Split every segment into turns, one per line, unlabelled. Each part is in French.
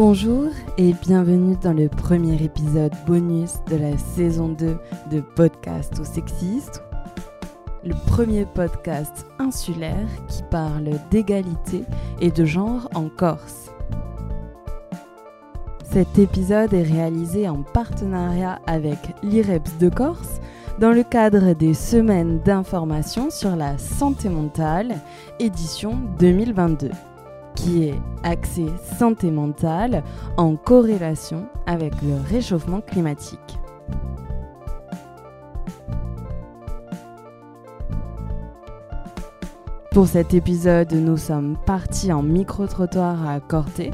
Bonjour et bienvenue dans le premier épisode bonus de la saison 2 de Podcast au sexiste. Le premier podcast insulaire qui parle d'égalité et de genre en Corse. Cet épisode est réalisé en partenariat avec l'IREPS de Corse dans le cadre des semaines d'information sur la santé mentale, édition 2022 qui est axé santé mentale en corrélation avec le réchauffement climatique. Pour cet épisode, nous sommes partis en micro-trottoir à Corté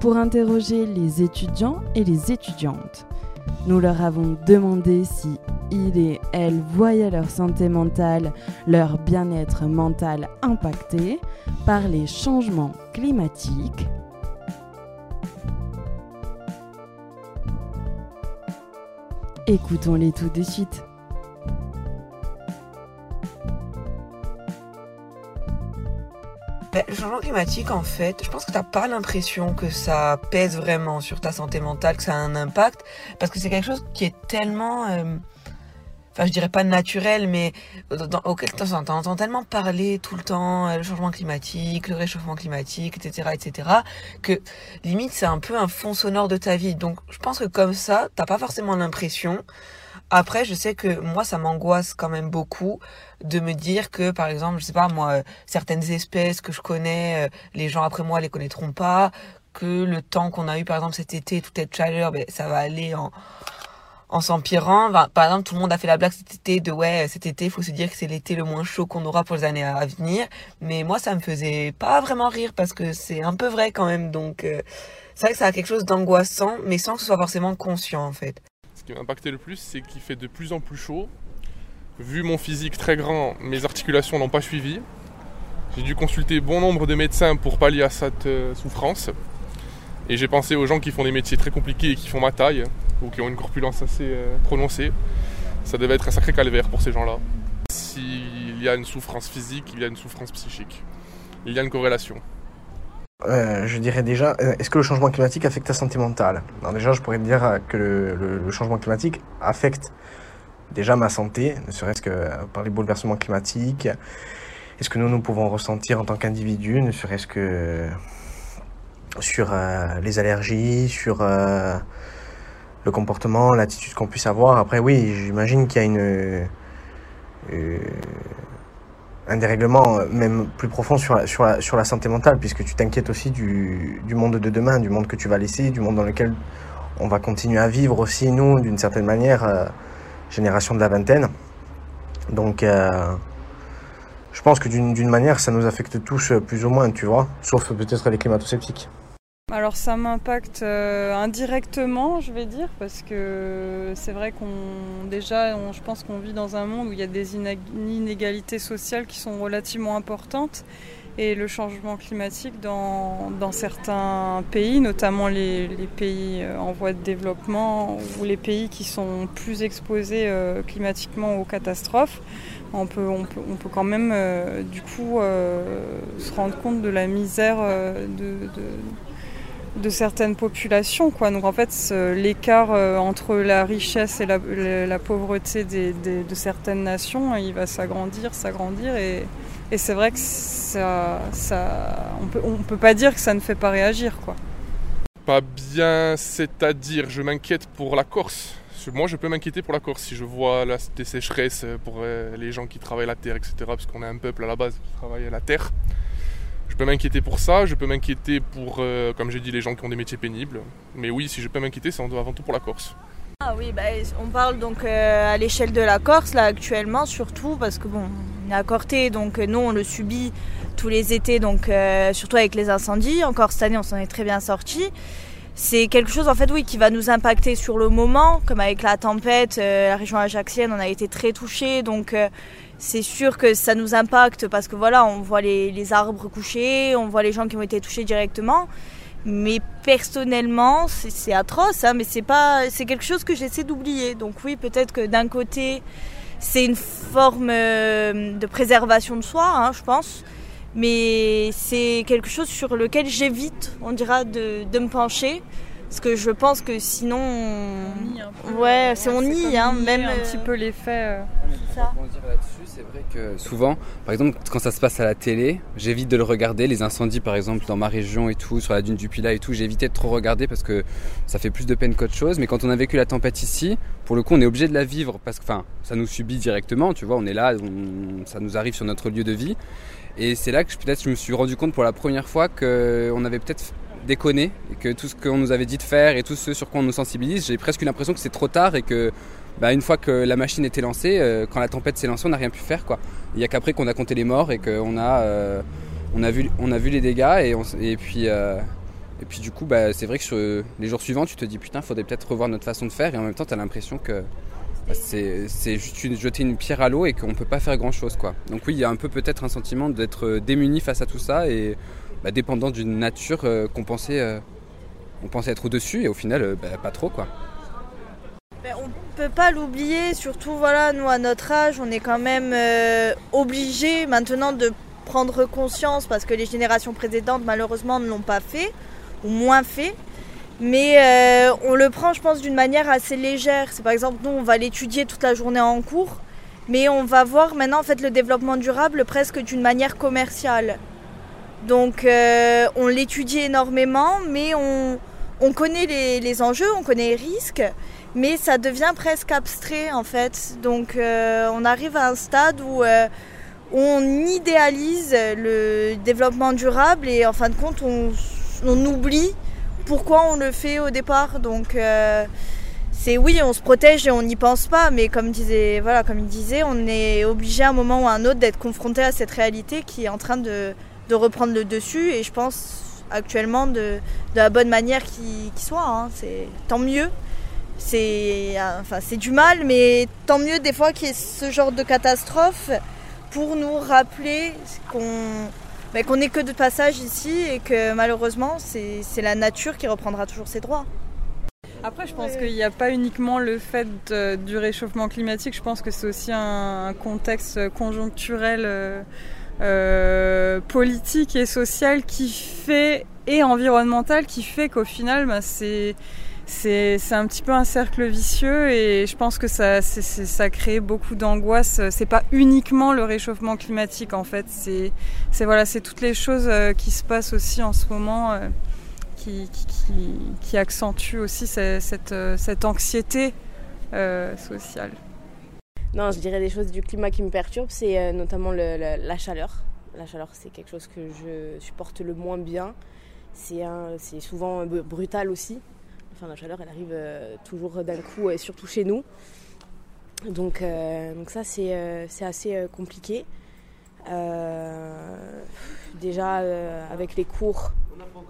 pour interroger les étudiants et les étudiantes. Nous leur avons demandé si ils et elles voyaient leur santé mentale, leur bien-être mental impacté par les changements climatiques. Écoutons-les tout de suite.
Ben, le changement climatique, en fait, je pense que t'as pas l'impression que ça pèse vraiment sur ta santé mentale, que ça a un impact, parce que c'est quelque chose qui est tellement, euh, enfin, je dirais pas naturel, mais dans, auquel t'entends tellement parler tout le temps, euh, le changement climatique, le réchauffement climatique, etc., etc., que limite c'est un peu un fond sonore de ta vie. Donc, je pense que comme ça, t'as pas forcément l'impression. Après, je sais que moi, ça m'angoisse quand même beaucoup de me dire que, par exemple, je sais pas moi, euh, certaines espèces que je connais, euh, les gens après moi les connaîtront pas, que le temps qu'on a eu, par exemple, cet été, toute cette chaleur, ben, ça va aller en en s'empirant. par exemple, tout le monde a fait la blague cet été de ouais, cet été, faut se dire que c'est l'été le moins chaud qu'on aura pour les années à venir. Mais moi, ça me faisait pas vraiment rire parce que c'est un peu vrai quand même. Donc, euh, c'est vrai que ça a quelque chose d'angoissant, mais sans que ce soit forcément conscient en fait.
Ce qui m'a impacté le plus, c'est qu'il fait de plus en plus chaud. Vu mon physique très grand, mes articulations n'ont pas suivi. J'ai dû consulter bon nombre de médecins pour pallier à cette euh, souffrance. Et j'ai pensé aux gens qui font des métiers très compliqués et qui font ma taille, ou qui ont une corpulence assez euh, prononcée. Ça devait être un sacré calvaire pour ces gens-là. S'il y a une souffrance physique, il y a une souffrance psychique. Il y a une corrélation.
Euh, je dirais déjà, euh, est-ce que le changement climatique affecte ta santé mentale? Alors déjà, je pourrais dire que le, changement climatique affecte déjà ma santé, ne serait-ce que par les bouleversements climatiques. Est-ce que nous, nous pouvons ressentir en tant qu'individu, ne serait-ce que sur euh, les allergies, sur le comportement, l'attitude qu'on puisse avoir. Après, oui, j'imagine qu'il y a une un dérèglement euh, même plus profond sur la, santé mentale, puisque tu t'inquiètes aussi du, du, monde de demain, du monde que tu vas laisser, du monde dans lequel on va continuer à vivre aussi, nous, d'une certaine manière, euh, génération de la vingtaine. Donc, euh, je pense que d'une manière, ça nous affecte tous plus ou moins, tu vois, sauf peut-être les climato-sceptiques.
Alors ça m'impacte euh, indirectement, je vais dire, parce que c'est vrai qu'on déjà, je pense qu'on vit dans un monde où il y a des inégalités sociales qui sont relativement importantes. Et le changement climatique dans, certains pays, notamment les, pays euh, en voie de développement ou les pays qui sont plus exposés euh, climatiquement aux catastrophes, on peut, on peut, quand même du coup se rendre compte de la misère de de certaines populations. Quoi. Donc en fait, l'écart euh, entre la richesse et la, pauvreté de certaines nations, il va s'agrandir, s'agrandir. Et, c'est vrai que ça, ça, on peut, ne peut pas dire que ça ne fait pas réagir. Quoi.
Pas bien, c'est-à-dire, je m'inquiète pour la Corse. Moi, je peux m'inquiéter pour la Corse si je vois des sécheresses pour euh, les gens qui travaillent la terre, etc. Parce qu'on est un peuple à la base qui travaille la terre. Je peux m'inquiéter pour ça, je peux m'inquiéter pour, euh, comme j'ai dit, les gens qui ont des métiers pénibles. Mais oui, si je peux m'inquiéter, c'est avant tout pour la Corse.
Ah oui, bah, on parle donc euh, à l'échelle de la Corse, là, actuellement, surtout, parce que bon, on est à Corté, donc euh, nous, on le subit tous les étés, donc surtout avec les incendies. Encore cette année, on s'en est très bien sorti. C'est quelque chose, en fait, oui, qui va nous impacter sur le moment, comme avec la tempête, la région ajaxienne, on a été très touchés, donc c'est sûr que ça nous impacte parce que voilà, on voit les, arbres couchés, on voit les gens qui ont été touchés directement. Mais personnellement, c'est atroce, hein, mais c'est pas, c'est quelque chose que j'essaie d'oublier. Donc oui, peut-être que d'un côté, c'est une forme euh, de préservation de soi, hein, je pense. Mais c'est quelque chose sur lequel j'évite, on dira, de, de me pencher. Parce que je pense que sinon.
On nie un peu.
Ouais, c'est on nie, hein, même.
un
euh,
petit peu les faits. euh.
là-dessus, c'est vrai que souvent, par exemple, quand ça se passe à la télé, j'évite de le regarder. Les incendies, par exemple, dans ma région et tout, sur la dune du Pilat et tout, j'évitais de trop regarder parce que ça fait plus de peine qu'autre chose. Mais quand on a vécu la tempête ici, pour le coup, on est obligé de la vivre parce que, enfin, ça nous subit directement. Tu vois, on est là, on- ça nous arrive sur notre lieu de vie. Et c'est là que peut-être je me suis rendu compte pour la première fois qu'on avait peut-être déconné et que tout ce qu'on nous avait dit de faire et tout ce sur quoi on nous sensibilise, j'ai presque l'impression que c'est trop tard et que bah, une fois que la machine était lancée, euh, quand la tempête s'est lancée, on n'a rien pu faire quoi. Il n'y a qu'après qu'on a compté les morts et qu'on a, euh, a, vu, on a vu les dégâts et, puis, euh, et puis du coup bah, c'est vrai que les jours suivants tu te dis putain faudrait peut-être revoir notre façon de faire et en même temps tu as l'impression que c'est c'est juste jeter une pierre à l'eau et qu'on peut pas faire grand chose quoi. Donc oui il y a un peu peut-être un sentiment d'être euh, démuni face à tout ça et bah, dépendant d'une nature euh, qu'on pensait, euh, pensait être au-dessus et au final bah, pas trop quoi.
Ben, on peut pas l'oublier, surtout voilà, nous à notre âge, on est quand même obligés maintenant de prendre conscience parce que les générations précédentes malheureusement ne l'ont pas fait ou moins fait. Mais euh, on le prend, je pense, d'une manière assez légère. C'est par exemple, nous, on va l'étudier toute la journée en cours, mais on va voir maintenant en fait le développement durable presque d'une manière commerciale. Donc, euh, on l'étudie énormément, mais on, on connaît les, les enjeux, on connaît les risques, mais ça devient presque abstrait en fait. Donc euh, on arrive à un stade où on idéalise le développement durable et en fin de compte on, on oublie pourquoi on le fait au départ. Donc euh, c'est oui, on se protège et on n'y pense pas, mais comme disait voilà, comme il disait, on est obligé à un moment ou à un autre d'être confronté à cette réalité qui est en train de, reprendre le dessus et je pense actuellement de, la bonne manière qui, soit. hein. C'est tant mieux. C'est enfin c'est du mal, mais tant mieux des fois qu'il y ait ce genre de catastrophe pour nous rappeler qu'on ben, qu'on n'est que de passage ici et que malheureusement c'est c'est la nature qui reprendra toujours ses droits.
Après, je pense qu'il n'y a pas uniquement le fait de- du réchauffement climatique, je pense que c'est aussi un, un contexte conjoncturel, euh, euh, politique et social qui fait, et environnemental, qui fait qu'au final, bah, c'est c'est un petit peu un cercle vicieux et je pense que ça, crée beaucoup d'angoisse. C'est pas uniquement le réchauffement climatique en fait, c'est voilà, toutes les choses euh, qui se passent aussi en ce moment. euh, qui, qui, qui- qui accentue aussi euh, cette anxiété sociale.
Non, je dirais des choses du climat qui me perturbent, c'est notamment la chaleur. La chaleur, c'est quelque chose que je supporte le moins bien. C'est souvent brutal aussi. La chaleur, elle arrive euh, toujours d'un coup, et surtout chez nous. Donc, euh, ça, c'est euh, assez euh, compliqué. Euh, déjà, euh, avec les cours,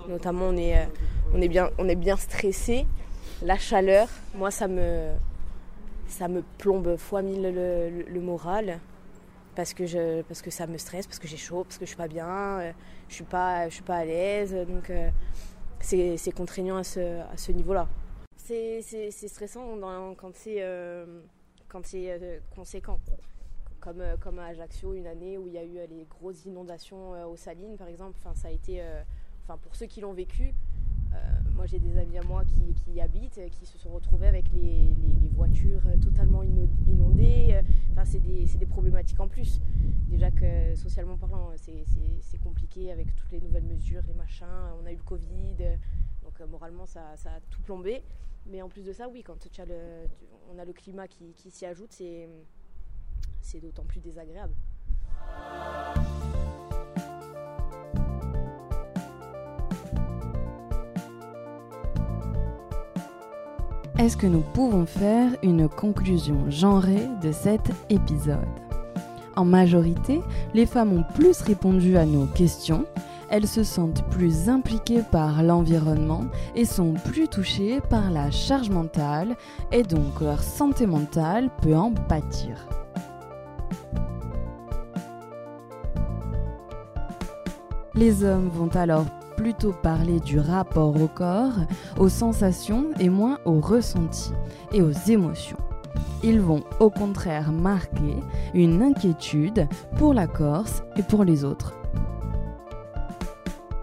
notamment, on est, euh, bien, stressé. La chaleur, moi, ça me, plombe fois mille le, moral parce que, je, parce que ça me stresse, parce que j'ai chaud, parce que je suis pas bien, euh, je suis suis pas à l'aise. Donc euh, c'est contraignant à ce, niveau-là. C'est stressant dans- quand c'est euh, euh, conséquent. Comme, euh, comme à Ajaccio, une année où il y a eu les grosses inondations aux Salines, par exemple. Enfin, ça a été, pour ceux qui l'ont vécu, moi j'ai des amis à moi qui, y habitent, qui se sont retrouvés avec les voitures euh, totalement ino- inondées. euh, Enfin, c'est des, des problématiques en plus. Déjà que socialement parlant, euh, c'est- compliqué avec toutes les nouvelles mesures, les machins. On a eu le Covid, donc moralement ça, ça a tout plombé. Mais en plus de ça, oui, quand on a le climat qui, qui s'y ajoute, c'est d'autant plus désagréable.
Est-ce que nous pouvons faire une conclusion genrée de cet épisode En majorité, les femmes ont plus répondu à nos questions, elles se sentent plus impliquées par l'environnement et sont plus touchées par la charge mentale et donc leur santé mentale peut en pâtir. Les hommes vont alors plutôt parler du rapport au corps, aux sensations et moins aux ressentis et aux émotions. Ils vont au contraire marquer une inquiétude pour la Corse et pour les autres.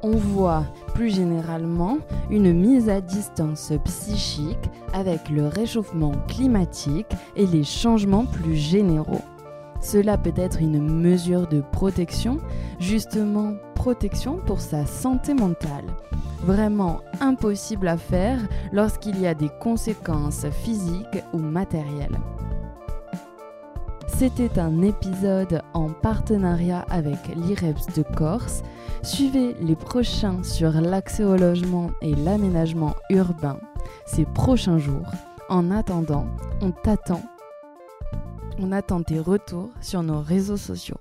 On voit plus généralement une mise à distance psychique avec le réchauffement climatique et les changements plus généraux. Cela peut être une mesure de protection, justement protection pour sa santé mentale. Vraiment impossible à faire lorsqu'il y a des conséquences physiques ou matérielles. C'était un épisode en partenariat avec l'IREPS de Corse. Suivez les prochains sur l'accès au logement et l'aménagement urbain ces prochains jours. En attendant, on t'attend. On attend tes retours sur nos réseaux sociaux.